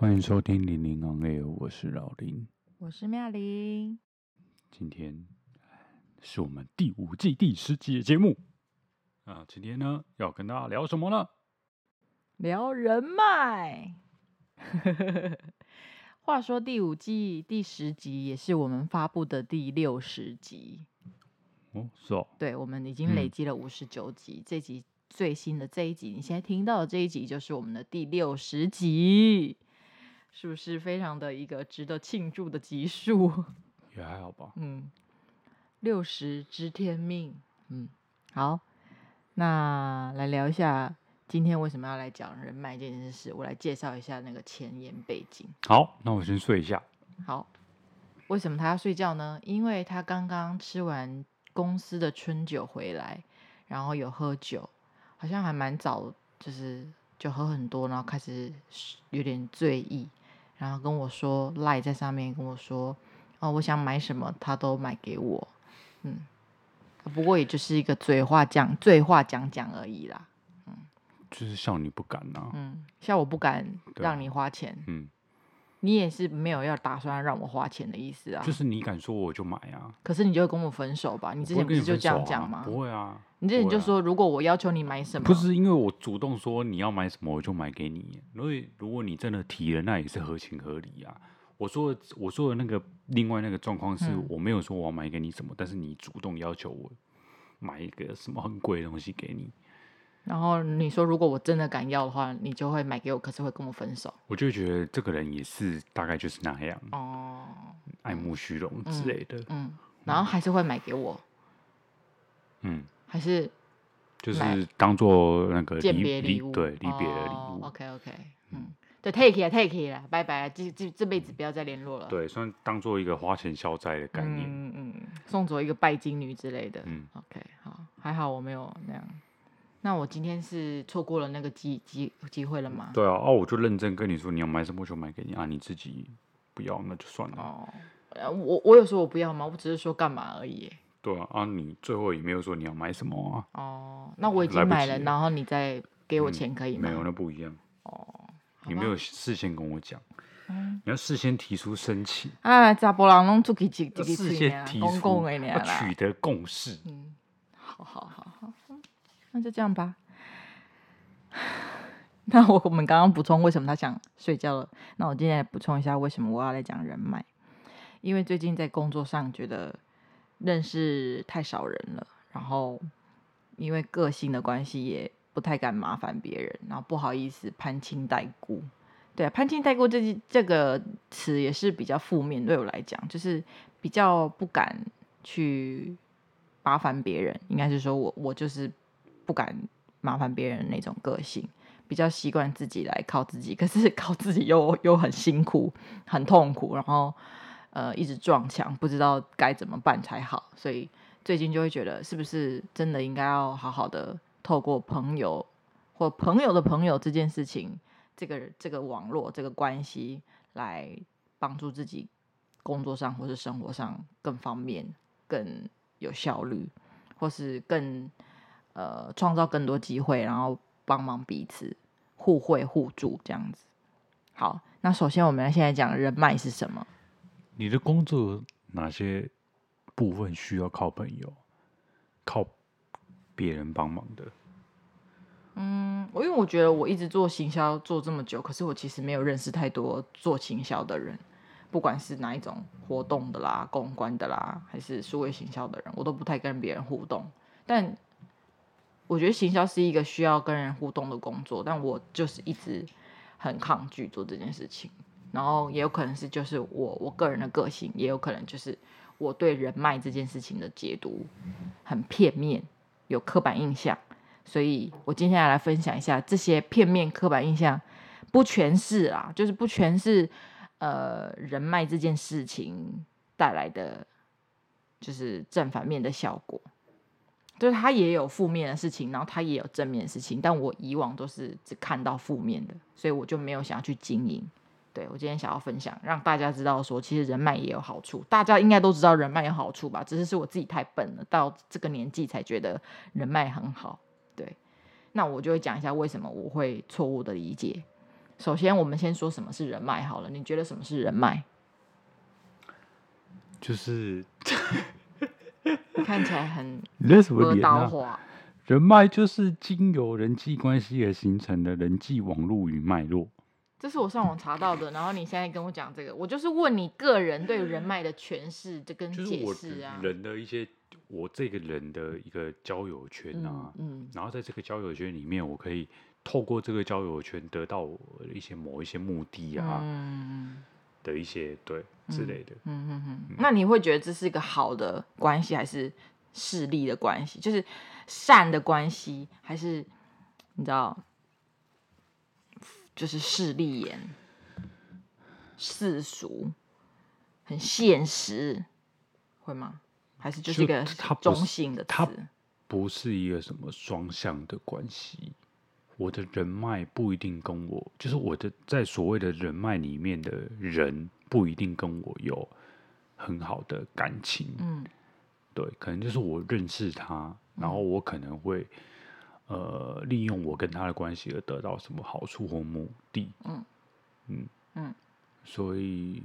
欢迎收听零零 on air，我是老林，我是妙玲。今天是我们第五季第十集的节目啊，今天呢要跟大家聊什么呢？聊人脉。话说第五季第十集也是我们发布的第六十集哦，是哦，对，我们已经累积了五十九集，嗯、这集最新的这一集，你现在听到的这一集就是我们的第六十集。是不是非常的一个值得庆祝的集数？也还好吧。嗯，六十知天命。嗯，好，那来聊一下今天为什么要来讲人脉这件事。我来介绍一下那个前言背景。好，那我先睡一下。好，为什么他要睡觉呢？因为他刚刚吃完公司的春酒回来，然后有喝酒，好像还蛮早，就是就喝很多，然后开始有点醉意。然后跟我说赖在上面跟我说，哦，我想买什么，他都买给我，嗯，不过也就是一个嘴话讲嘴话讲讲而已啦，嗯，就是笑你不敢呐、啊，嗯，笑我不敢让你花钱，嗯。你也是没有要打算让我花钱的意思啊？就是你敢说我就买啊。可是你就会跟我分手吧？你之前不是就这样讲吗？不会啊。你之前就说如果我要求你买什么，不是因为我主动说你要买什么我就买给你。所以如果你真的提了，那也是合情合理啊。我说我说的那个另外那个状况是我没有说我要买给你什么，但是你主动要求我买一个什么很贵的东西给你。然后你说，如果我真的敢要的话，你就会买给我，可是会跟我分手。我就觉得这个人也是大概就是那样哦，爱慕虚荣之类的嗯。嗯，然后还是会买给我。嗯，还是就是当做那个鉴别礼物，对，离别的礼物。哦、OK OK，嗯，对，take it take it，拜拜，这这这辈子不要再联络了。对，算当做一个花钱消灾的概念。嗯嗯，送走一个拜金女之类的。嗯，OK，好，还好我没有那样。那我今天是错过了那个机机机会了吗？对啊，哦，我就认真跟你说，你要买什么我就买给你啊，你自己不要那就算了。哦，我我有说我不要吗？我只是说干嘛而已。对啊，啊，你最后也没有说你要买什么啊。哦，那我已经买了，然后你再给我钱可以吗？没有，那不一样。哦，你没有事先跟我讲，你要事先提出申请。啊，查甫人拢出去吃，事先提出要取得共识。嗯，好好好好。那就这样吧。那我我们刚刚补充为什么他想睡觉了。那我今天来补充一下为什么我要来讲人脉。因为最近在工作上觉得认识太少人了，然后因为个性的关系也不太敢麻烦别人，然后不好意思攀亲带故。对啊，攀亲带故这这个词也是比较负面，对我来讲就是比较不敢去麻烦别人。应该是说我我就是。不敢麻烦别人那种个性，比较习惯自己来靠自己，可是靠自己又又很辛苦、很痛苦，然后呃一直撞墙，不知道该怎么办才好。所以最近就会觉得，是不是真的应该要好好的透过朋友或朋友的朋友这件事情，这个这个网络这个关系来帮助自己工作上或是生活上更方便、更有效率，或是更。呃，创造更多机会，然后帮忙彼此，互惠互助这样子。好，那首先我们现在讲人脉是什么？你的工作哪些部分需要靠朋友、靠别人帮忙的？嗯，我因为我觉得我一直做行销做这么久，可是我其实没有认识太多做行销的人，不管是哪一种活动的啦、公关的啦，还是数位行销的人，我都不太跟别人互动，但。我觉得行销是一个需要跟人互动的工作，但我就是一直很抗拒做这件事情。然后也有可能是就是我我个人的个性，也有可能就是我对人脉这件事情的解读很片面，有刻板印象。所以我今天来分享一下这些片面刻板印象，不全是啊，就是不全是呃人脉这件事情带来的，就是正反面的效果。就是他也有负面的事情，然后他也有正面的事情，但我以往都是只看到负面的，所以我就没有想要去经营。对，我今天想要分享，让大家知道说，其实人脉也有好处。大家应该都知道人脉有好处吧？只是是我自己太笨了，到这个年纪才觉得人脉很好。对，那我就会讲一下为什么我会错误的理解。首先我们先说什么是人脉好了，你觉得什么是人脉？就是 看起来很那什么阿刀话。人脉就是经由人际关系而形成的人际网络与脉络。这是我上网查到的，然后你现在跟我讲这个，我就是问你个人对人脉的诠释，这跟解释啊，人的一些我这个人的一个交友圈啊，嗯，嗯，然后在这个交友圈里面，我可以透过这个交友圈得到一些某一些目的啊，嗯，的一些对之类的，嗯嗯嗯，那你会觉得这是一个好的关系，还是势利的关系？就是善的关系，还是你知道？就是势利眼、世俗、很现实，会吗？还是就是一个中性的词？它不是一个什么双向的关系。我的人脉不一定跟我，就是我的在所谓的人脉里面的人，不一定跟我有很好的感情。嗯，对，可能就是我认识他，然后我可能会。呃，利用我跟他的关系而得到什么好处或目的？嗯嗯嗯，所以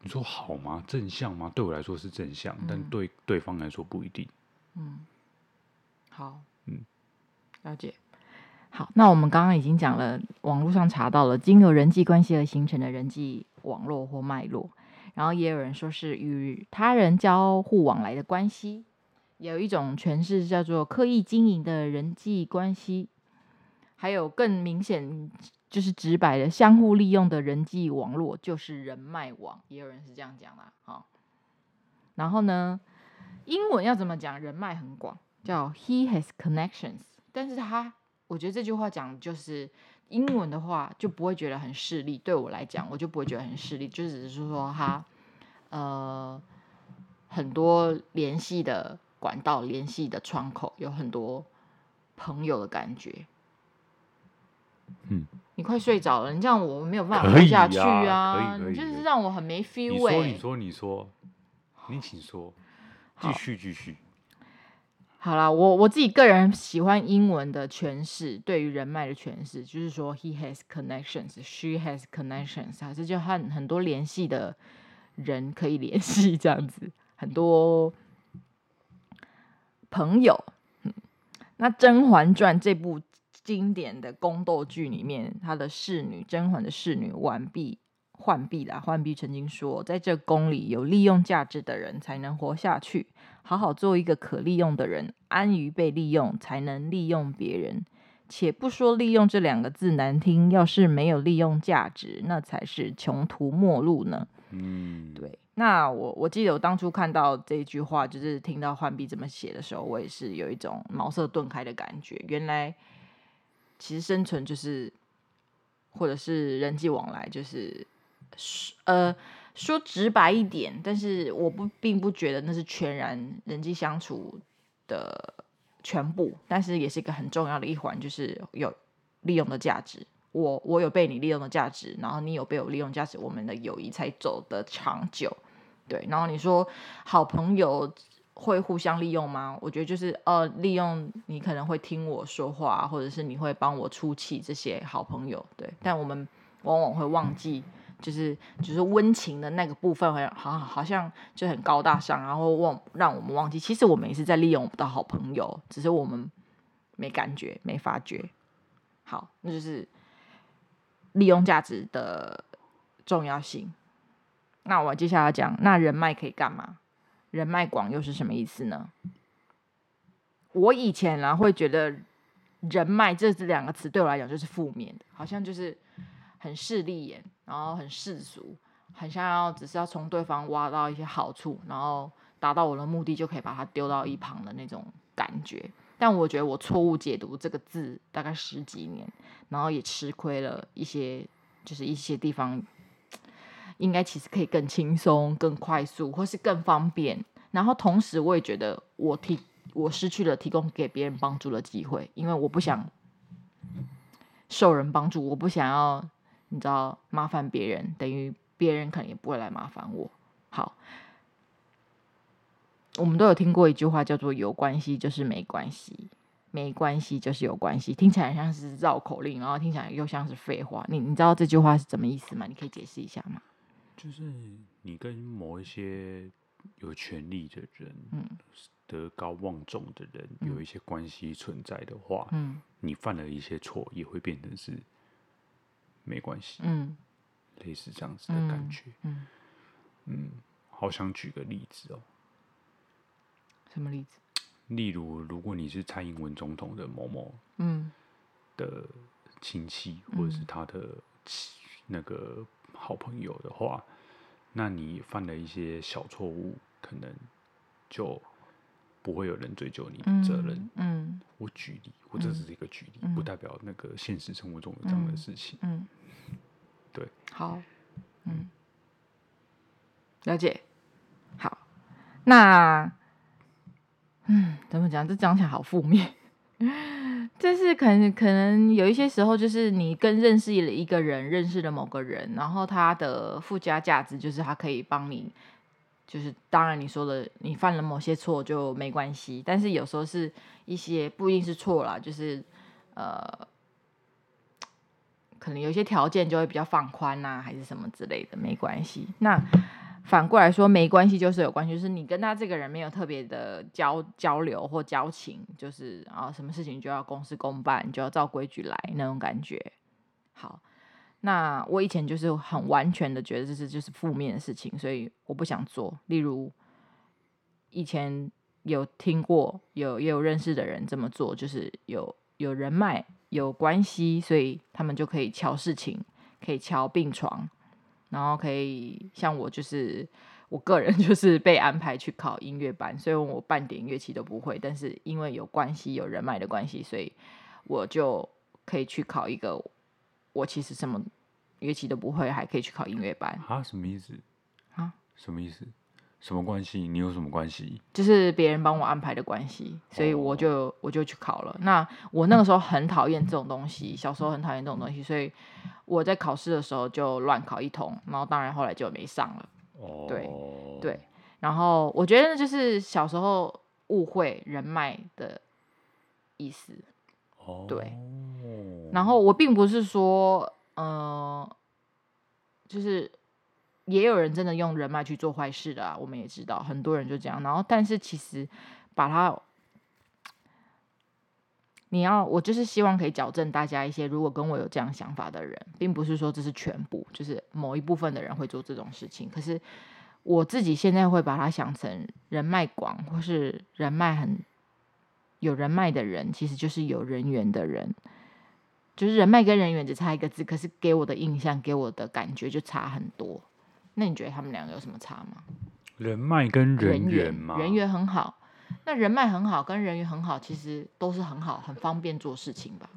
你说好吗？正向吗？对我来说是正向，嗯、但对对方来说不一定。嗯，好，嗯，了解。好，那我们刚刚已经讲了，网络上查到了经由人际关系而形成的人际网络或脉络，然后也有人说是与他人交互往来的关系。有一种诠释叫做刻意经营的人际关系，还有更明显就是直白的相互利用的人际网络，就是人脉网。也有人是这样讲啦，好。然后呢，英文要怎么讲？人脉很广，叫 He has connections。但是他，我觉得这句话讲就是英文的话就不会觉得很势利。对我来讲，我就不会觉得很势利，就只是说他呃很多联系的。管道联系的窗口有很多朋友的感觉，嗯，你快睡着了，你这样我没有办法喝下去啊！你就是让我很没 feel 哎、欸！你说，你说，你说，你请说，继续，继续。好啦，我我自己个人喜欢英文的诠释，对于人脉的诠释，就是说，he has connections，she has connections，还是就和很多联系的人可以联系这样子，很多。朋友，那《甄嬛传》这部经典的宫斗剧里面，她的侍女甄嬛的侍女婉婢、浣碧啦，浣碧曾经说，在这宫里有利用价值的人才能活下去，好好做一个可利用的人，安于被利用，才能利用别人。且不说利用这两个字难听，要是没有利用价值，那才是穷途末路呢。嗯，对。那我我记得我当初看到这句话，就是听到浣碧这么写的时候，我也是有一种茅塞顿开的感觉。原来其实生存就是，或者是人际往来，就是呃说直白一点，但是我不并不觉得那是全然人际相处的全部，但是也是一个很重要的一环，就是有利用的价值。我我有被你利用的价值，然后你有被我利用价值，我们的友谊才走得长久。对，然后你说好朋友会互相利用吗？我觉得就是呃，利用你可能会听我说话，或者是你会帮我出气，这些好朋友。对，但我们往往会忘记，就是就是温情的那个部分，好像好像就很高大上，然后忘让我们忘记，其实我们也是在利用我们的好朋友，只是我们没感觉、没发觉。好，那就是。利用价值的重要性。那我接下来讲，那人脉可以干嘛？人脉广又是什么意思呢？我以前呢会觉得“人脉”这两个词对我来讲就是负面的，好像就是很势利眼，然后很世俗，很想要只是要从对方挖到一些好处，然后达到我的目的就可以把它丢到一旁的那种感觉。但我觉得我错误解读这个字大概十几年，然后也吃亏了一些，就是一些地方应该其实可以更轻松、更快速，或是更方便。然后同时我也觉得我提我失去了提供给别人帮助的机会，因为我不想受人帮助，我不想要你知道麻烦别人，等于别人可能也不会来麻烦我。好。我们都有听过一句话，叫做“有关系就是没关系”。没关系就是有关系，听起来像是绕口令，然后听起来又像是废话。你你知道这句话是什么意思吗？你可以解释一下吗？就是你跟某一些有权利的人，嗯，德高望重的人有一些关系存在的话，嗯，你犯了一些错，也会变成是没关系，嗯，类似这样子的感觉，嗯，嗯，好想举个例子哦，什么例子？例如，如果你是蔡英文总统的某某，嗯，的亲戚或者是他的那个好朋友的话，那你犯了一些小错误，可能就不会有人追究你的责任。嗯，嗯，我举例，我这只是一个举例，嗯，不代表那个现实生活中有这样的事情。嗯，对，好，嗯，了解。好，那。嗯，怎么讲？这讲起来好负面。就是可能可能有一些时候，就是你跟认识了一个人，认识了某个人，然后他的附加价值就是他可以帮你，就是当然你说的，你犯了某些错就没关系。但是有时候是一些不一定是错啦，就是呃，可能有些条件就会比较放宽呐、还是什么之类的，没关系。那。反过来说，没关系就是有关系，就是你跟他这个人没有特别的交交流或交情，就是啊，什么事情就要公事公办，就要照规矩来那种感觉。好，那我以前就是很完全的觉得这是就是负面的事情，所以我不想做。例如，以前有听过有也有认识的人这么做，就是有有人脉有关系，所以他们就可以敲事情，可以敲病床。然后可以像我，就是我个人 就是被安排去考音乐班，所以我半点乐器都不会，但是因为有关系、有人脉的关系，所以我就可以去考一个我其实什么乐器都不会，还可以去考音乐班。啊？什么意思？啊？什么意思？什么关系？你有什么关系？就是别人帮我安排的关系，所以我就、oh. 我就去考了。那我那个时候很讨厌这种东西，小时候很讨厌这种东西，所以。我在考试的时候就乱考一通，然后当然后来就没上了。哦，对对，然后我觉得就是小时候误会人脉的意思。对。然后我并不是说，嗯、呃，就是也有人真的用人脉去做坏事的啊，我们也知道很多人就这样。然后，但是其实把它。你要，我就是希望可以矫正大家一些，如果跟我有这样想法的人，并不是说这是全部，就是某一部分的人会做这种事情。可是我自己现在会把它想成人脉广，或是人脉很有人脉的人，其实就是有人缘的人，就是人脉跟人缘只差一个字，可是给我的印象、给我的感觉就差很多。那你觉得他们两个有什么差吗？人脉跟人缘吗？人缘很好。那人脉很好，跟人缘很好，其实都是很好，很方便做事情吧。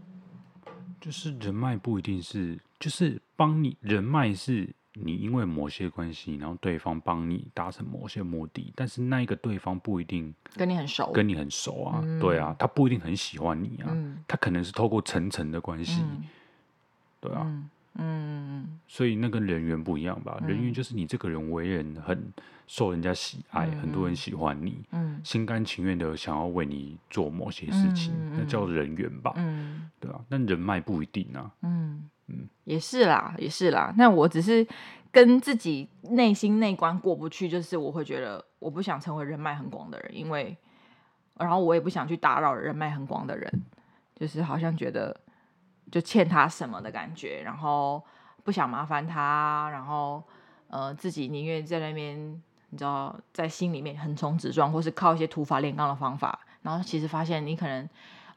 就是人脉不一定是，就是帮你人脉是你因为某些关系，然后对方帮你达成某些目的，但是那一个对方不一定跟你很熟，跟你很熟啊，嗯、对啊，他不一定很喜欢你啊，嗯、他可能是透过层层的关系，嗯、对啊，嗯，嗯，所以那跟人缘不一样吧？嗯、人缘就是你这个人为人很。受人家喜爱，嗯、很多人喜欢你，嗯、心甘情愿的想要为你做某些事情，嗯、那叫人缘吧，嗯、对、啊？但人脉不一定啊，嗯嗯，也是啦，也是啦。那我只是跟自己内心内关过不去，就是我会觉得我不想成为人脉很广的人，因为，然后我也不想去打扰人脉很广的人，就是好像觉得就欠他什么的感觉，然后不想麻烦他，然后呃，自己宁愿在那边。你知道，在心里面横冲直撞，或是靠一些土法炼钢的方法，然后其实发现你可能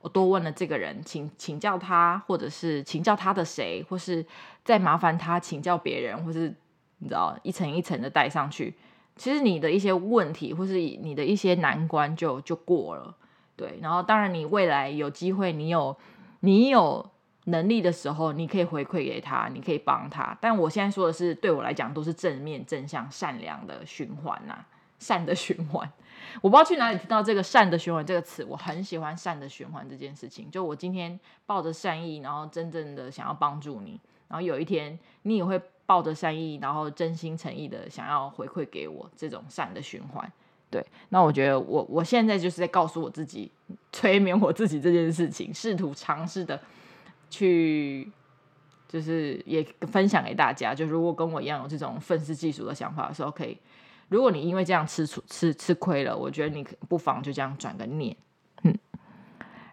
我多问了这个人，请请教他，或者是请教他的谁，或是再麻烦他请教别人，或是你知道一层一层的带上去，其实你的一些问题或是你的一些难关就就过了，对。然后当然你未来有机会，你有你有。能力的时候，你可以回馈给他，你可以帮他。但我现在说的是，对我来讲都是正面、正向、善良的循环呐、善的循环。我不知道去哪里听到这个“善的循环”这个词，我很喜欢“善的循环”这件事情。就我今天抱着善意，然后真正的想要帮助你，然后有一天你也会抱着善意，然后真心诚意的想要回馈给我，这种善的循环。对，那我觉得我我现在就是在告诉我自己，催眠我自己这件事情，试图尝试的去，就是也分享给大家。就如果跟我一样有这种愤世嫉俗的想法的时候，可以，如果你因为这样吃出吃吃亏了，我觉得你不妨就这样转个念，嗯。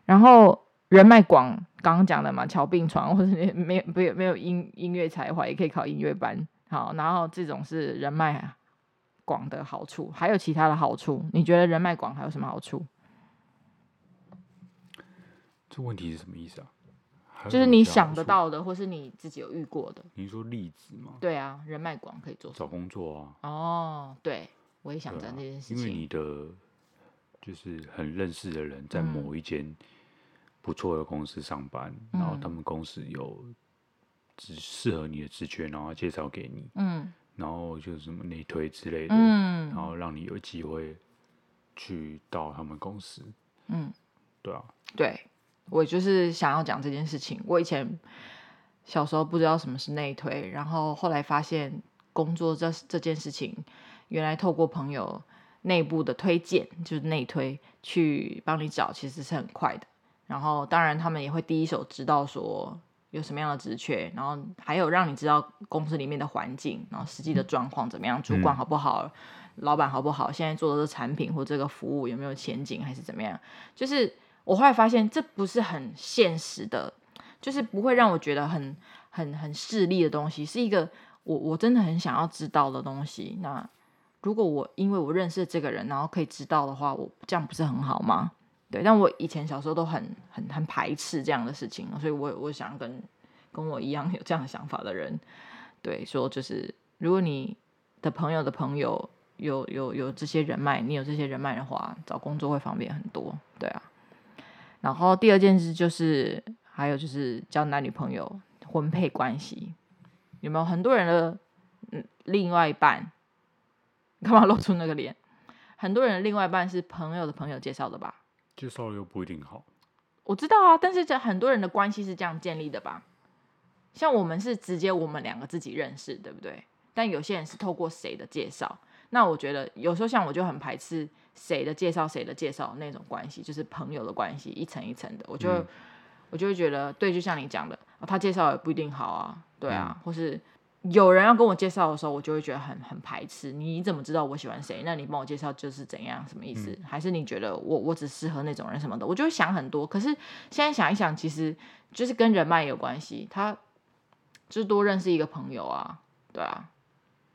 然后人脉广，刚刚讲的嘛，乔病床，或者你没有没有没有音音乐才华，也可以考音乐班。好，然后这种是人脉广的好处，还有其他的好处？你觉得人脉广还有什么好处？这问题是什么意思啊？就是你想得到的，或是你自己有遇过的。你说例子吗？对啊，人脉广可以做找工作啊。哦，对，我也想着这件事情。因为你的就是很认识的人在某一间不错的公司上班，嗯、然后他们公司有只适合你的职缺，然后介绍给你。嗯。然后就是什么内推之类的，嗯，然后让你有机会去到他们公司。嗯，对啊，对。我就是想要讲这件事情。我以前小时候不知道什么是内推，然后后来发现工作这这件事情，原来透过朋友内部的推荐，就是内推去帮你找，其实是很快的。然后当然他们也会第一手知道说有什么样的职缺，然后还有让你知道公司里面的环境，然后实际的状况怎么样，主管好不好，嗯、老板好不好，现在做的这产品或这个服务有没有前景，还是怎么样，就是。我后来发现，这不是很现实的，就是不会让我觉得很很很势利的东西，是一个我我真的很想要知道的东西。那如果我因为我认识这个人，然后可以知道的话，我这样不是很好吗？对，但我以前小时候都很很很排斥这样的事情，所以我我想跟跟我一样有这样的想法的人，对，说就是如果你的朋友的朋友有有有这些人脉，你有这些人脉的话，找工作会方便很多，对啊。然后第二件事就是，还有就是交男女朋友、婚配关系，有没有很多人的嗯另外一半？干嘛露出那个脸？很多人的另外一半是朋友的朋友介绍的吧？介绍又不一定好。我知道啊，但是这很多人的关系是这样建立的吧？像我们是直接我们两个自己认识，对不对？但有些人是透过谁的介绍？那我觉得有时候像我就很排斥。谁的介绍，谁的介绍那种关系，就是朋友的关系，一层一层的，我就、嗯、我就会觉得，对，就像你讲的，他介绍也不一定好啊，对啊，嗯、或是有人要跟我介绍的时候，我就会觉得很很排斥。你怎么知道我喜欢谁？那你帮我介绍就是怎样？什么意思？嗯、还是你觉得我我只适合那种人什么的？我就会想很多。可是现在想一想，其实就是跟人脉有关系，他就是多认识一个朋友啊，对啊。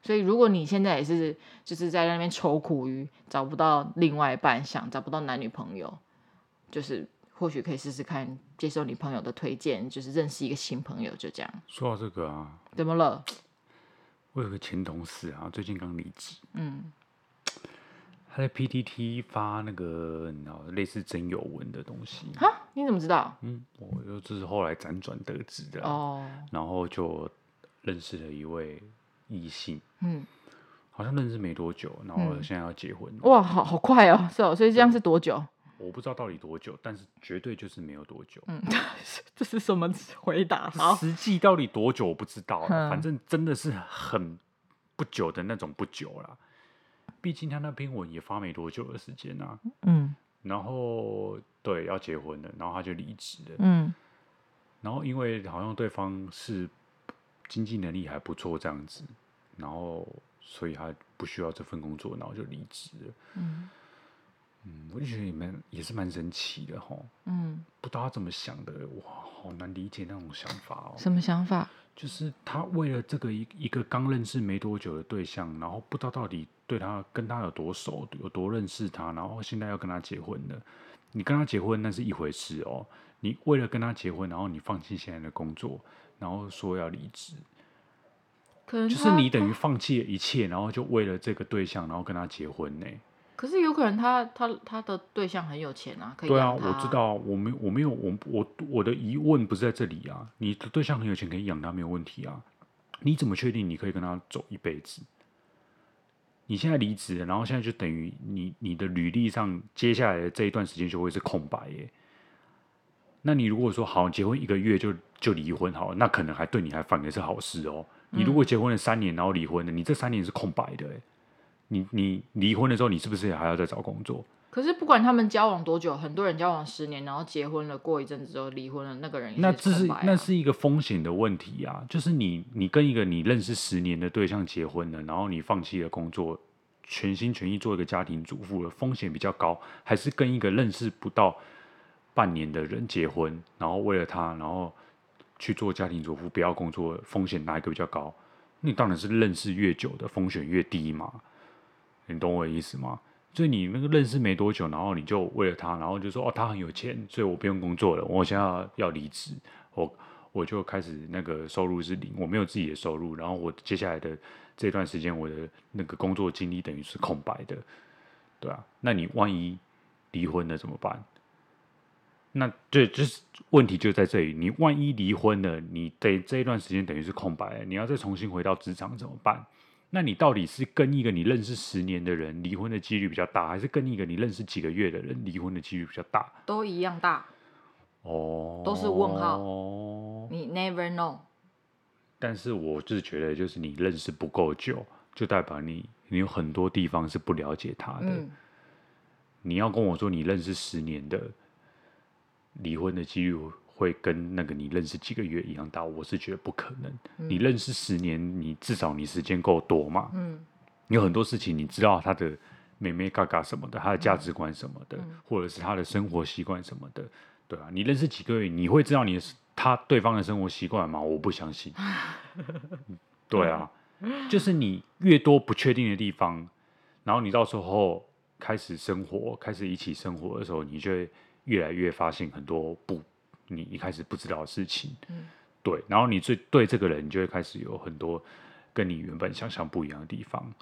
所以，如果你现在也是就是在那边愁苦于找不到另外一半，想找不到男女朋友，就是或许可以试试看接受你朋友的推荐，就是认识一个新朋友，就这样。说到这个啊，怎么了？我有个前同事啊，最近刚离职。嗯。他在 PTT 发那个你知道类似征友文的东西。哈？你怎么知道？嗯，我就这是后来辗转得知的。哦。然后就认识了一位。异性，嗯，好像认识没多久，然后现在要结婚，哇，好好快哦，是哦，所以这样是多久？我不知道到底多久，但是绝对就是没有多久。嗯，这是什么回答？实际到底多久我不知道，反正真的是很不久的那种不久啦。毕竟他那篇文也发没多久的时间啊，嗯，然后对要结婚了，然后他就离职了，嗯，然后因为好像对方是。经济能力还不错，这样子，然后所以他不需要这份工作，然后就离职了。嗯，嗯，我就觉得也蛮也是蛮神奇的哈。嗯，不知道他怎么想的，哇，好难理解那种想法哦。什么想法？就是他为了这个一一个刚认识没多久的对象，然后不知道到底对他跟他有多熟，有多认识他，然后现在要跟他结婚了。你跟他结婚那是一回事哦，你为了跟他结婚，然后你放弃现在的工作。然后说要离职，可能就是你等于放弃了一切，然后就为了这个对象，然后跟他结婚呢？可是有可能他他他的对象很有钱啊，可以对啊，我知道，我没我没有我我我的疑问不是在这里啊，你的对象很有钱，可以养他没有问题啊，你怎么确定你可以跟他走一辈子？你现在离职，然后现在就等于你你的履历上接下来的这一段时间就会是空白耶。那你如果说好结婚一个月就就离婚好了，那可能还对你还反而是好事哦。你如果结婚了三年然后离婚了，你这三年是空白的，你你离婚的时候，你是不是也还要再找工作？可是不管他们交往多久，很多人交往十年，然后结婚了，过一阵子之后离婚了，那个人也是、啊、那这是那是一个风险的问题啊，就是你你跟一个你认识十年的对象结婚了，然后你放弃了工作，全心全意做一个家庭主妇了，风险比较高，还是跟一个认识不到半年的人结婚，然后为了他，然后去做家庭主妇，不要工作，风险哪一个比较高？你当然是认识越久的风险越低嘛，你懂我的意思吗？所以你那个认识没多久，然后你就为了他，然后就说哦，他很有钱，所以我不用工作了，我现在要要离职，我我就开始那个收入是零，我没有自己的收入，然后我接下来的这段时间，我的那个工作经历等于是空白的，对啊，那你万一离婚了怎么办？那这，就是问题就在这里，你万一离婚了，你得这一段时间等于是空白，你要再重新回到职场怎么办？那你到底是跟一个你认识十年的人离婚的几率比较大，还是跟一个你认识几个月的人离婚的几率比较大？都一样大。哦，都是问号。哦你 never know。但是我就是觉得，就是你认识不够久，就代表你你有很多地方是不了解他的。嗯。你要跟我说你认识十年的离婚的几率会跟那个你认识几个月一样大，我是觉得不可能。嗯、你认识十年，你至少你时间够多嘛。嗯，有很多事情你知道他的妹妹嘎嘎什么的，他的价值观什么的，嗯、或者是他的生活习惯什么的，对啊，你认识几个月，你会知道你他对方的生活习惯吗？我不相信。对啊，就是你越多不确定的地方，然后你到时候开始生活，开始一起生活的时候，你就会越来越发现很多不。你一开始不知道的事情，嗯，对，然后你最对这个人，你就会开始有很多跟你原本想象不一样的地方，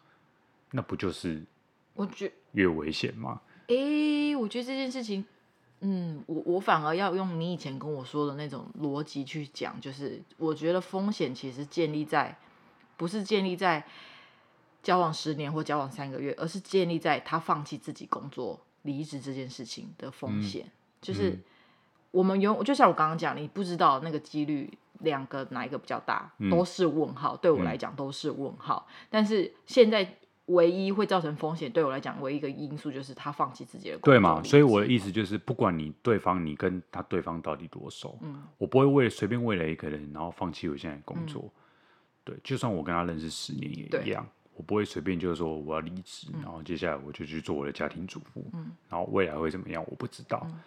那不就是我觉越危险吗？诶，我觉得这件事情，嗯，我我反而要用你以前跟我说的那种逻辑去讲，就是我觉得风险其实建立在不是建立在交往十年或交往三个月，而是建立在他放弃自己工作离职这件事情的风险，嗯，就是。嗯我们有，就像我刚刚讲，你不知道那个几率，两个哪一个比较大，嗯、都是问号。对我来讲都是问号。嗯、但是现在唯一会造成风险，对我来讲唯一一个因素就是他放弃自己的工作。对嘛？所以我的意思就是，不管你对方，你跟他对方到底多熟，嗯、我不会为了随便为了一个人，然后放弃我现在的工作。嗯、对，就算我跟他认识十年也一样，对我不会随便就是说我要离职，嗯、然后接下来我就去做我的家庭主妇，嗯、然后未来会怎么样，我不知道。嗯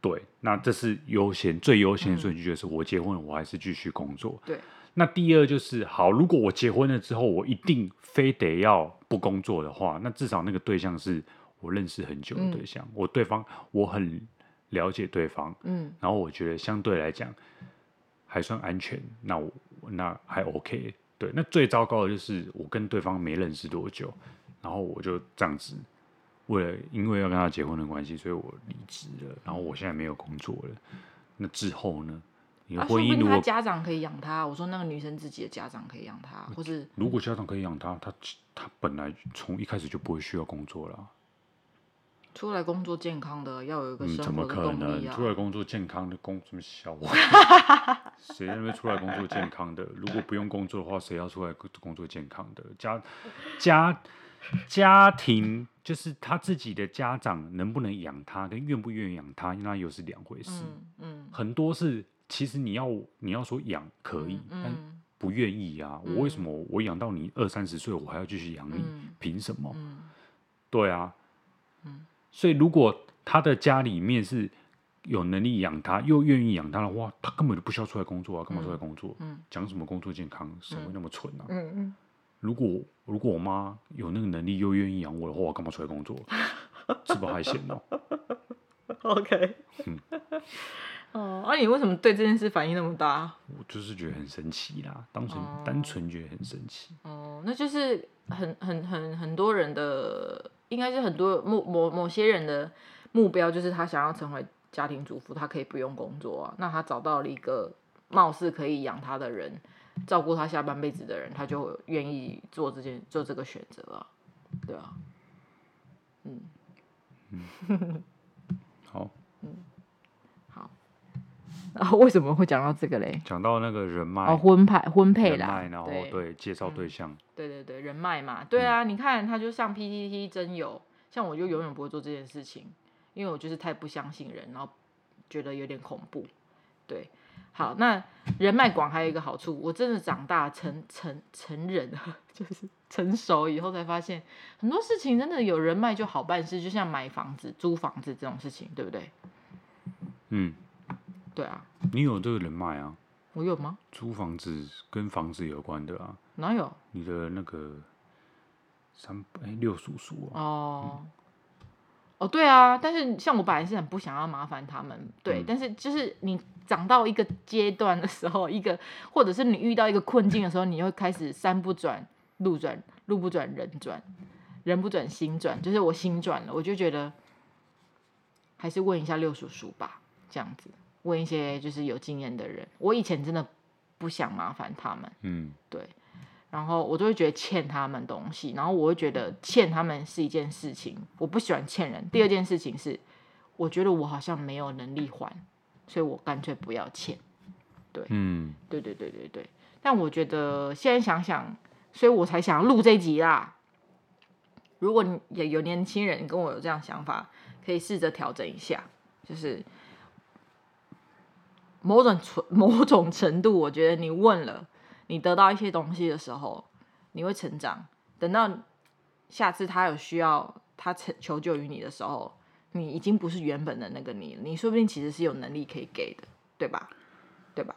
对，那这是优先最优先的顺序，就是我结婚了，我还是继续工作。对，那第二就是好，如果我结婚了之后，我一定非得要不工作的话，那至少那个对象是我认识很久的对象，嗯、我对方我很了解对方，嗯，然后我觉得相对来讲还算安全，那我那还 OK。对，那最糟糕的就是我跟对方没认识多久，然后我就这样子。为了因为要跟他结婚的关系，所以我离职了。然后我现在没有工作了。那之后呢？你的婚姻如果、啊、他家长可以养他，我说那个女生自己的家长可以养他，或是如果家长可以养他，他他本来从一开始就不会需要工作了。出来工作健康的要有一个生活的动力、啊嗯、怎么可能？出来工作健康的工什么小？谁在那边出来工作健康的？如果不用工作的话，谁要出来工作健康的？家 家。家庭就是他自己的家长能不能养他，跟愿不愿意养他，那又是两回事。嗯嗯、很多是其实你要你要说养可以，但不愿意啊。嗯、我为什么我养到你二三十岁，我还要继续养你？凭、嗯、什么？嗯、对啊。嗯、所以如果他的家里面是有能力养他，又愿意养他的话，他根本就不需要出来工作啊。干嘛出来工作？讲、嗯嗯、什么工作健康？谁会那么蠢啊？嗯嗯如果如果我妈有那个能力又愿意养我的话，我干嘛出来工作？是不是还行哦？OK，嗯，哦，那、啊、你为什么对这件事反应那么大？我就是觉得很神奇啦，单纯、哦、单纯觉得很神奇。哦，那就是很很很很多人的，应该是很多某某某些人的目标，就是他想要成为家庭主妇，他可以不用工作啊。那他找到了一个貌似可以养他的人。照顾他下半辈子的人，他就愿意做这件做这个选择啊，对啊，嗯，嗯，好，嗯，好，然后为什么会讲到这个嘞？讲到那个人脉哦，婚配婚配啦，然后对，对介绍对象，对对对，人脉嘛，对啊，嗯、你看他就像 PTT 真有，像我就永远不会做这件事情，因为我就是太不相信人，然后觉得有点恐怖。对，好，那人脉广还有一个好处，我真的长大成成成人，就是成熟以后才发现，很多事情真的有人脉就好办事，就像买房子、租房子这种事情，对不对？嗯，对啊。你有这个人脉啊？我有吗？租房子跟房子有关的啊？哪有？你的那个三哎六叔叔啊？哦，嗯、哦，对啊。但是像我本来是很不想要麻烦他们，对。嗯、但是就是你长到一个阶段的时候，一个或者是你遇到一个困境的时候，你会开始山不转路转，路不转人转，人不转心转，就是我心转了，我就觉得还是问一下六叔叔吧，这样子。问一些就是有经验的人，我以前真的不想麻烦他们，嗯，对，然后我就会觉得欠他们东西，然后我会觉得欠他们是一件事情，我不喜欢欠人。第二件事情是，我觉得我好像没有能力还，所以我干脆不要欠，对，嗯，对对对对对。但我觉得现在想想，所以我才想录这集啦。如果你也有年轻人跟我有这样想法，可以试着调整一下，就是。某种程某种程度，我觉得你问了，你得到一些东西的时候，你会成长。等到下次他有需要，他求救于你的时候，你已经不是原本的那个你了。你说不定其实是有能力可以给的，对吧？对吧？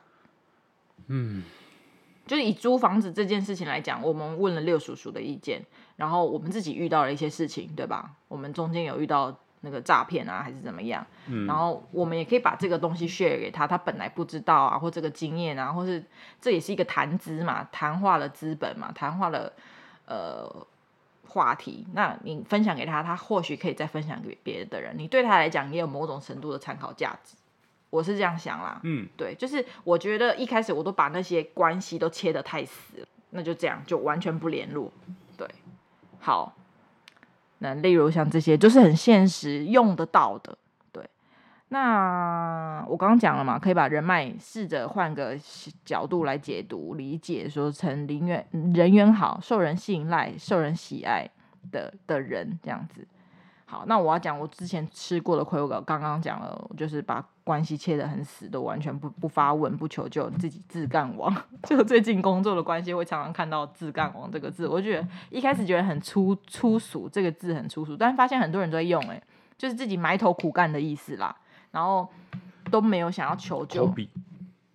嗯，就是以租房子这件事情来讲，我们问了六叔叔的意见，然后我们自己遇到了一些事情，对吧？我们中间有遇到。那个诈骗啊，还是怎么样？嗯，然后我们也可以把这个东西 share 给他，他本来不知道啊，或这个经验啊，或是这也是一个谈资嘛，谈话的资本嘛，谈话的呃话题。那你分享给他，他或许可以再分享给别的人，你对他来讲也有某种程度的参考价值。我是这样想啦，嗯，对，就是我觉得一开始我都把那些关系都切得太死了，那就这样，就完全不联络。对，好。那例如像这些，就是很现实用得到的，对。那我刚刚讲了嘛，可以把人脉试着换个角度来解读、理解，说成人缘人缘好、受人信赖、受人喜爱的的人这样子。好，那我要讲我之前吃过的亏，我刚刚讲了，就是把关系切得很死，都完全不不发问、不求救，自己自干王。就最近工作的关系，会常常看到“自干王”这个字，我觉得一开始觉得很粗粗俗，这个字很粗俗，但是发现很多人都在用，哎，就是自己埋头苦干的意思啦，然后都没有想要求救。科比，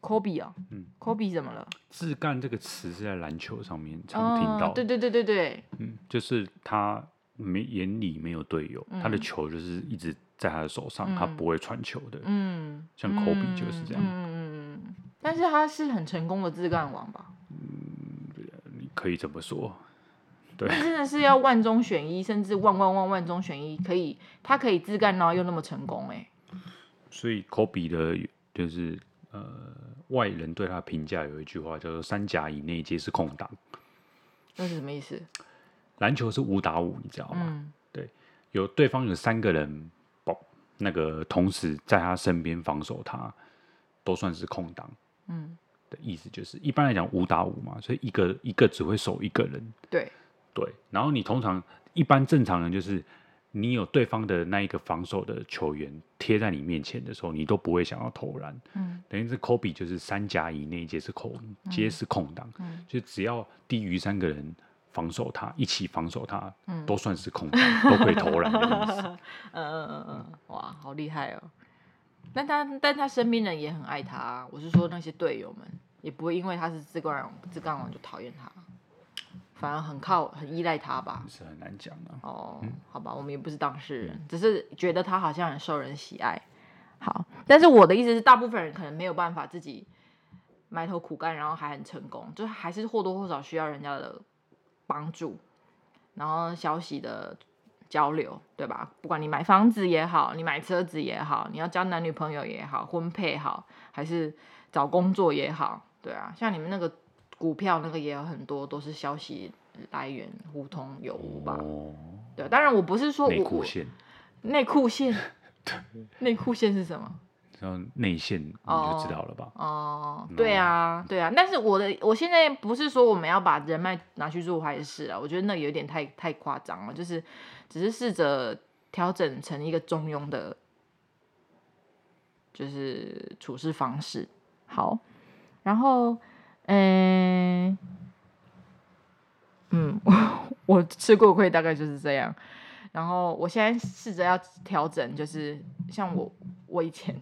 科比啊，嗯，科比怎么了？“自干”这个词是在篮球上面常听到，对对对对对，嗯，就是他。没眼里没有队友，嗯、他的球就是一直在他的手上，嗯、他不会传球的。嗯，像科比就是这样。嗯嗯，但是他是很成功的自干王吧？嗯，你可以这么说。对，真的是要万中选一，甚至万万万万中选一，可以他可以自干，然后又那么成功，哎。所以科比的，就是呃，外人对他评价有一句话叫做“三甲以内皆是空档”，那是什么意思？篮球是五打五，你知道吗？嗯、对，有对方有三个人保，那个同时在他身边防守他，都算是空档。嗯，的意思就是一般来讲五打五嘛，所以一个一个只会守一个人。对对，然后你通常一般正常人就是你有对方的那一个防守的球员贴在你面前的时候，你都不会想要投篮。嗯，等于是科比就是三甲以内皆是空，皆是空档。嗯，就只要低于三个人。防守他，一起防守他，嗯、都算是空档，都可以投篮的意思。嗯嗯嗯嗯，哇，好厉害哦！但他但他身边人也很爱他，啊我是说那些队友们也不会因为他是自干王自干王就讨厌他，反而很靠很依赖他吧？是很难讲的。哦，嗯、好吧，我们也不是当事人，只是觉得他好像很受人喜爱。好，但是我的意思是，大部分人可能没有办法自己埋头苦干，然后还很成功，就还是或多或少需要人家的。帮助，然后消息的交流，对吧？不管你买房子也好，你买车子也好，你要交男女朋友也好，婚配好，还是找工作也好，对啊，像你们那个股票那个也有很多都是消息来源互通有无吧？哦、对，当然我不是说我内裤线，内裤线，内裤线是什么？叫内线，你就知道了吧？哦，对啊，对啊。但是我的我现在不是说我们要把人脉拿去做坏事啊，我觉得那有点太太夸张了。就是只是试着调整成一个中庸的，就是处事方式。好，然后，嗯，嗯，我 我吃过亏，大概就是这样。然后我现在试着要调整，就是像我我以前。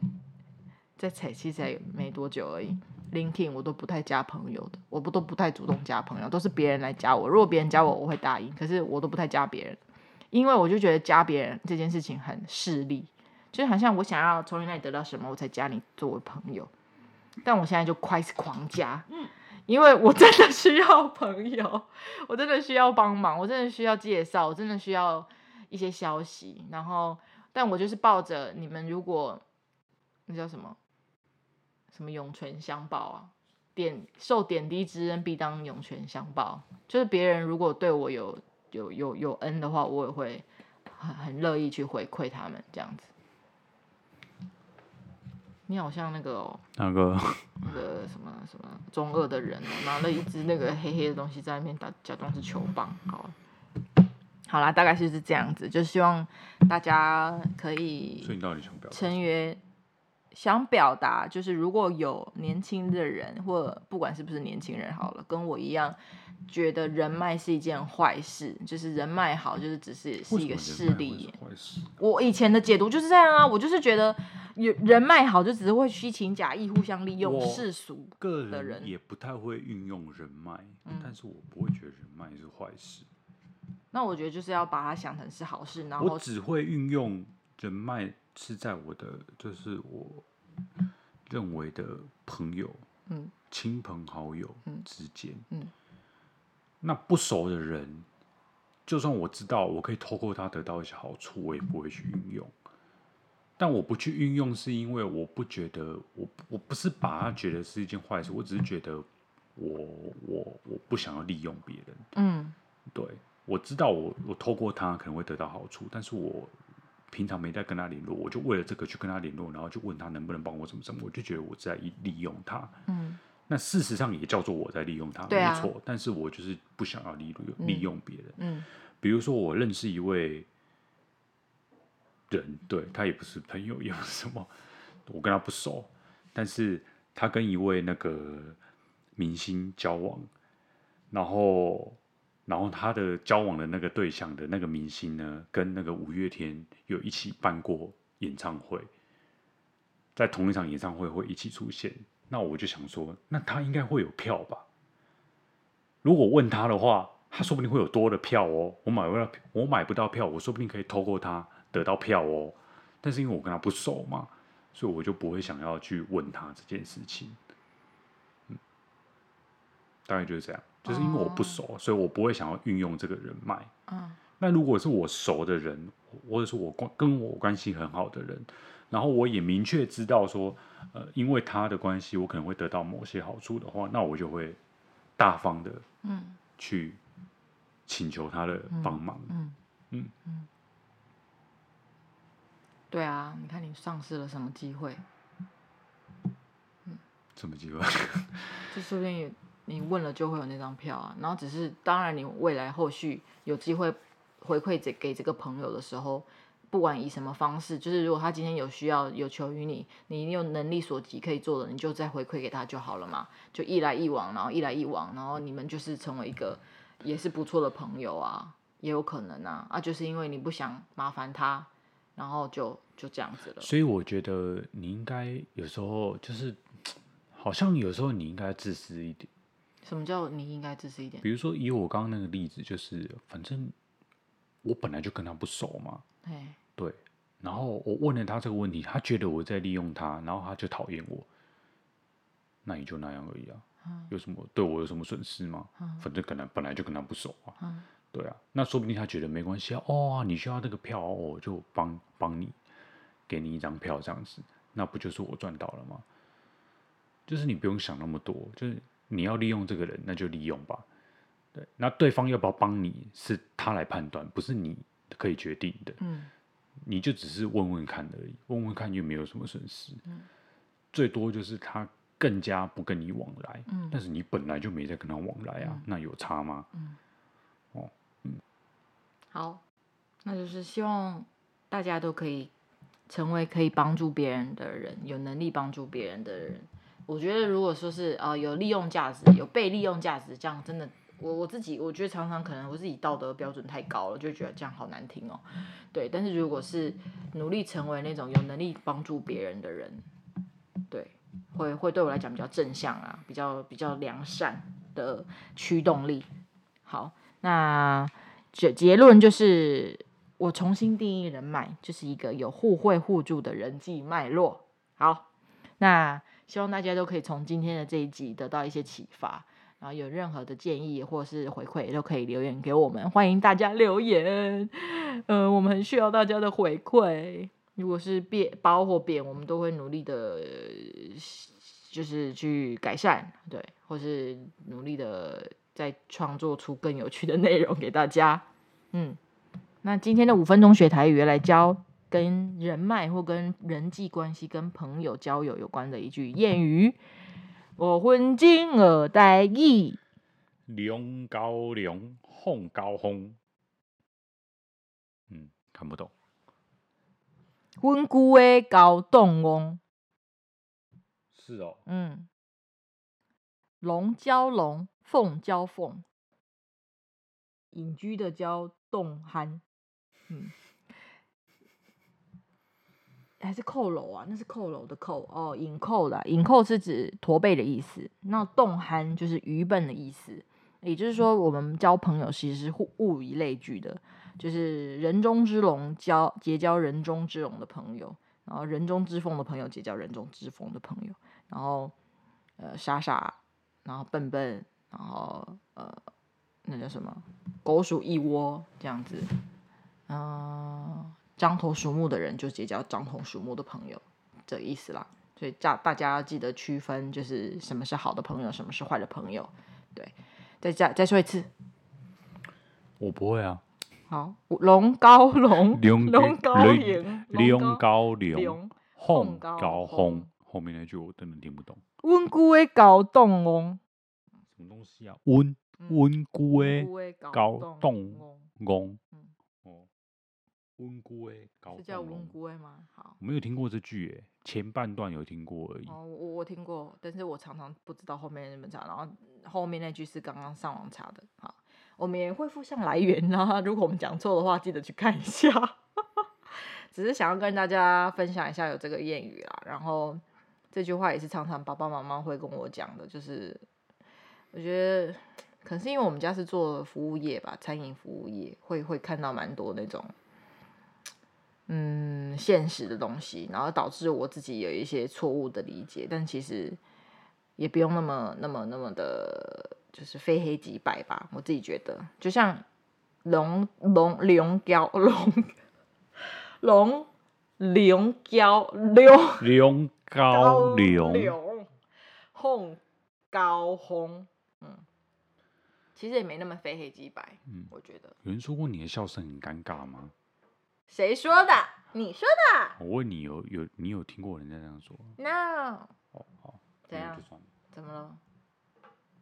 在彩期才没多久而已，LinkedIn 我都不太加朋友的，我不都不太主动加朋友，都是别人来加我。如果别人加我，我会答应，可是我都不太加别人，因为我就觉得加别人这件事情很势利，就好像我想要从你那里得到什么，我才加你作为朋友。但我现在就开始狂加，因为我真的需要朋友，我真的需要帮忙，我真的需要介绍，我真的需要一些消息。然后，但我就是抱着你们如果那叫什么？什么涌泉相报啊？点受点滴之恩，必当涌泉相报。就是别人如果对我有有有有恩的话，我也会很很乐意去回馈他们这样子。你好像那个、喔、那个那个什么什么中二的人、哦，拿了一只那个黑黑的东西在那边打，假装是球棒。好，好啦，大概就是这样子，就希望大家可以。所以你到底想表达？签约。想表达就是，如果有年轻的人，或不管是不是年轻人好了，跟我一样觉得人脉是一件坏事，就是人脉好就是只是是一个势利。我以前的解读就是这样啊，我就是觉得有人脉好就只是会虚情假意、互相利用世俗的人。也不太会运用人脉，嗯，但是我不会觉得人脉是坏事。那我觉得就是要把它想成是好事，然后我只会运用人脉。是在我的，就是我认为的朋友，嗯，亲朋好友之间，嗯，嗯，那不熟的人，就算我知道我可以透过他得到一些好处，我也不会去运用。但我不去运用，是因为我不觉得，我我不是把他觉得是一件坏事，我只是觉得我我我不想要利用别人，嗯，对，我知道我我透过他可能会得到好处，但是我。平常没在跟他联络，我就为了这个去跟他联络，然后就问他能不能帮我什么什么，我就觉得我在利用他。嗯，那事实上也叫做我在利用他，啊、没错。但是我就是不想要利用利用别人。嗯，嗯，比如说我认识一位人，对，他也不是朋友，也不是什么，我跟他不熟，但是他跟一位那个明星交往，然后。然后他的交往的那个对象的那个明星呢，跟那个五月天有一起办过演唱会，在同一场演唱会会一起出现。那我就想说，那他应该会有票吧？如果问他的话，他说不定会有多的票哦。我买不到，我买不到票，我说不定可以透过他得到票哦。但是因为我跟他不熟嘛，所以我就不会想要去问他这件事情。嗯，大概就是这样。就是因为我不熟，哦，所以我不会想要运用这个人脉。嗯，那如果是我熟的人，或者是我关跟我关系很好的人，然后我也明确知道说，呃，因为他的关系，我可能会得到某些好处的话，那我就会大方的嗯去请求他的帮忙。嗯嗯嗯，嗯。对啊，你看你丧失了什么机会？嗯，什么机会？就说不定。你问了就会有那张票啊，然后只是当然你未来后续有机会回馈给给这个朋友的时候，不管以什么方式，就是如果他今天有需要有求于你，你有能力所及可以做的，你就再回馈给他就好了嘛，就一来一往，然后一来一往，然后你们就是成为一个也是不错的朋友啊，也有可能啊，啊就是因为你不想麻烦他，然后就就这样子了。所以我觉得你应该有时候就是，好像有时候你应该自私一点。什么叫你应该自私一点？比如说以我刚刚那个例子，就是反正我本来就跟他不熟嘛，对，然后我问了他这个问题，他觉得我在利用他，然后他就讨厌我，那也就那样而已啊，嗯、有什么对我有什么损失吗？嗯、反正可能本来就跟他不熟啊，嗯、对啊，那说不定他觉得没关系啊，哦，你需要那个票，我就帮帮你，给你一张票这样子，那不就是我赚到了吗？就是你不用想那么多，就是。你要利用这个人，那就利用吧。对，那对方要不要帮你是他来判断，不是你可以决定的。嗯，你就只是问问看而已，问问看又没有什么损失，嗯、最多就是他更加不跟你往来，嗯、但是你本来就没在跟他往来啊，嗯、那有差吗？嗯，哦，嗯，好，那就是希望大家都可以成为可以帮助别人的人，有能力帮助别人的人。我觉得如果说是、呃，有利用价值，有被利用价值，这样真的。我我自己，我觉得常常可能我自己道德标准太高了，就觉得这样好难听哦。对，但是如果是努力成为那种有能力帮助别人的人，对，会会对我来讲比较正向啊，比较比较良善的驱动力。好，那结结论就是，我重新定义人脉，就是一个有互惠互助的人际脉络。好，那希望大家都可以从今天的这一集得到一些启发。然后有任何的建议或是回馈，都可以留言给我们，欢迎大家留言。呃，我们很需要大家的回馈。如果是变褒或贬，我们都会努力的，就是去改善，对，或是努力的再创作出更有趣的内容给大家。嗯，那今天的五分钟学台语来教跟人脉或跟人际关系、跟朋友交友有关的一句谚语。五分钟学台语，龙高龙，凤高凤。嗯，看不懂。温故的高洞翁。是哦。嗯。龙交龙，凤交凤。隐居的交洞憨。嗯。还是扣楼啊？那是扣楼的扣哦，引扣的引扣是指驼背的意思。那动憨就是愚笨的意思。也就是说，我们交朋友其实是物以类聚的，就是人中之龙交结交人中之龙的朋友，然后人中之凤的朋友结交人中之凤的朋友，然后呃傻傻，然后笨笨，然后呃那叫什么狗鼠一窝这样子，嗯、獐头鼠目的人就结交獐头鼠目的朋友，这个意思啦。所以大大家要记得区分，就是什么是好的朋友，什么是坏的朋友。对，再再再说一次。我不会啊。好，龙高龙，龙龙高龙，龙高龙，凤高凤。后面那句我真的听不懂。温故的高冻翁。什么东西啊？温温故的高冻翁。温姑是叫温姑诶吗？好，我没有听过这句诶，前半段有听过而已。哦，我我听过，但是我常常不知道后面那么查，然后后面那句是刚刚上网查的。好，我们也会附上来源啊，如果我们讲错的话，记得去看一下。只是想要跟大家分享一下有这个谚语啦，然后这句话也是常常爸爸妈妈会跟我讲的，就是我觉得可能是因为我们家是做服务业吧，餐饮服务业会会看到蛮多那种。嗯，现实的东西，然后导致我自己有一些错误的理解，但其实也不用那么、那么、那么的，就是非黑即白吧。我自己觉得，就像龙龙龙雕龙龙龙雕龙龙高龙 凤高凤，嗯，其实也没那么非黑即白。嗯，我觉得有人说过你的笑声很尴尬吗？谁说的？你说的。我问你有有你有听过人家这样说？No。哦好。怎样？怎么了？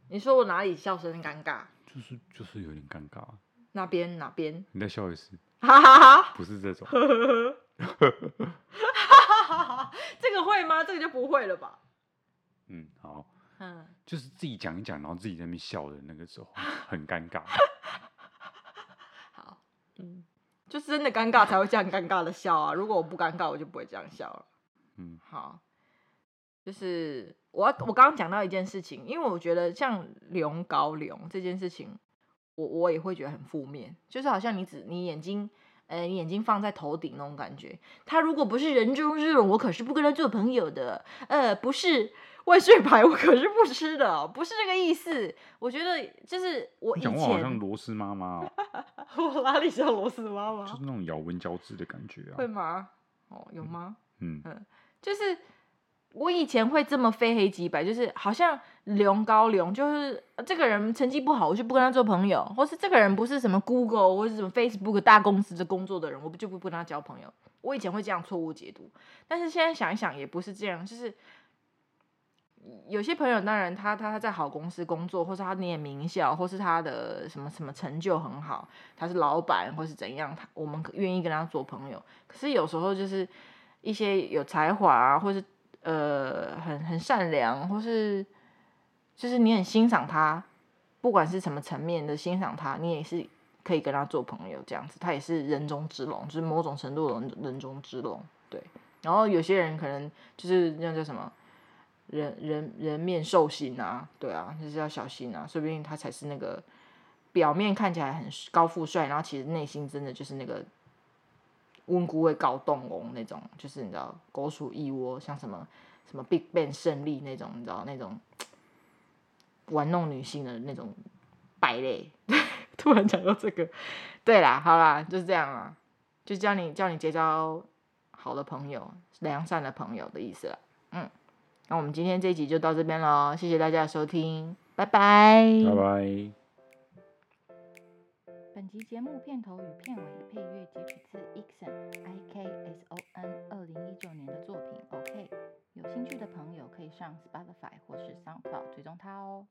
你说我哪里笑声尴尬？就是就是有点尴尬。哪边哪边？你再笑一次。哈哈哈。不是这种。哈哈哈。这个会吗？这个就不会了吧？嗯好。嗯。就是自己讲一讲，然后自己在那边笑的那个时候，很尴尬。好。嗯。就是真的尴尬才会这样尴尬的笑啊！如果我不尴尬，我就不会这样笑了。嗯，好，就是我我刚刚讲到一件事情，因为我觉得像龙高龙这件事情，我我也会觉得很负面，就是好像你只你眼睛，呃，你眼睛放在头顶那种感觉。他如果不是人中之龙，我可是不跟他做朋友的。呃，不是。万岁牌我可是不吃的，不是这个意思。我觉得就是我以前讲话好像螺丝妈妈，我哪里像螺丝妈妈？就是那种咬文嚼字的感觉啊。会吗？哦，有吗？嗯嗯，就是我以前会这么非黑即白，就是好像龙高龙，就是这个人成绩不好，我就不跟他做朋友；或是这个人不是什么 Google 或是什么 Facebook 大公司的工作的人，我不就不跟他交朋友。我以前会这样错误解读，但是现在想一想也不是这样，就是有些朋友当然他他他在好公司工作，或是他念名校，或是他的什么什么成就很好，他是老板或是怎样，他我们愿意跟他做朋友。可是有时候就是一些有才华啊，或是呃，很很善良，或是就是你很欣赏他，不管是什么层面的欣赏他，你也是可以跟他做朋友这样子。他也是人中之龙，就是某种程度的人人中之龙，对。然后有些人可能就是那叫什么人人人面兽心啊，对啊，就是要小心啊，说不定他才是那个表面看起来很高富帅，然后其实内心真的就是那个。温姑会搞动哦，那种就是你知道狗鼠一窝，像什么什么 Big Bang 胜利那种，你知道那种玩弄女性的那种败类。突然讲到这个，对啦，好啦，就是这样啊，就叫你叫你结交好的朋友，良善的朋友的意思了。嗯，那我们今天这一集就到这边喽，谢谢大家的收听，拜拜，拜拜。本集节目片头与片尾配乐截取自 Ikson I K S O N 二零一九年的作品 OK，有兴趣的朋友可以上 Spotify 或是 SoundCloud 追踪他哦。